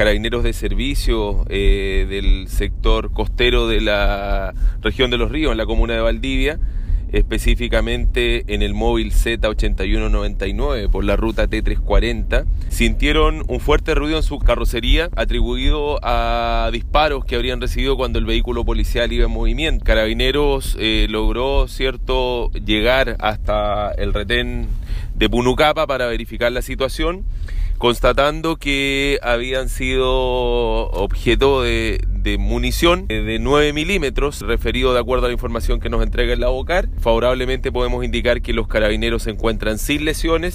carabineros de servicio eh, del sector costero de la región de los ríos, en la comuna de Valdivia, específicamente en el móvil Z8199 por la ruta T340, sintieron un fuerte ruido en su carrocería atribuido a disparos que habrían recibido cuando el vehículo policial iba en movimiento. Carabineros eh, logró cierto llegar hasta el retén de Punucapa para verificar la situación constatando que habían sido objeto de, munición de 9 milímetros, referido de acuerdo a la información que nos entrega el abocar. Favorablemente podemos indicar que los carabineros se encuentran sin lesiones.